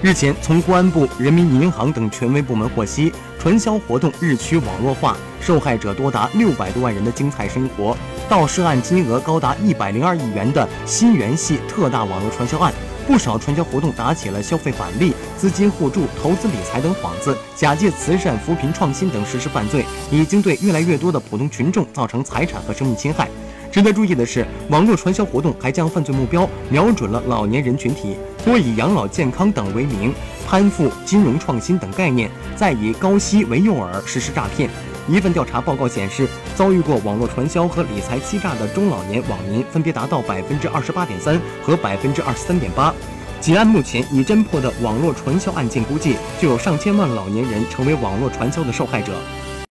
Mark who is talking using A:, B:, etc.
A: 日前，从公安部、人民银行等权威部门获悉，传销活动日趋网络化，受害者多达六百多万人的精彩生活。盗涉案金额高达一百零二亿元的新源系特大网络传销案，不少传销活动打起了消费返利、资金互助、投资理财等幌子，假借慈善、扶贫、创新等实施犯罪，已经对越来越多的普通群众造成财产和生命侵害。值得注意的是，网络传销活动还将犯罪目标瞄准了老年人群体，多以养老健康等为名，攀附金融创新等概念，再以高息为诱饵实施诈骗。一份调查报告显示，遭遇过网络传销和理财欺诈的中老年网民分别达到百分之二十八点三和百分之二十三点八。仅按目前已侦破的网络传销案件估计，就有上千万老年人成为网络传销的受害者。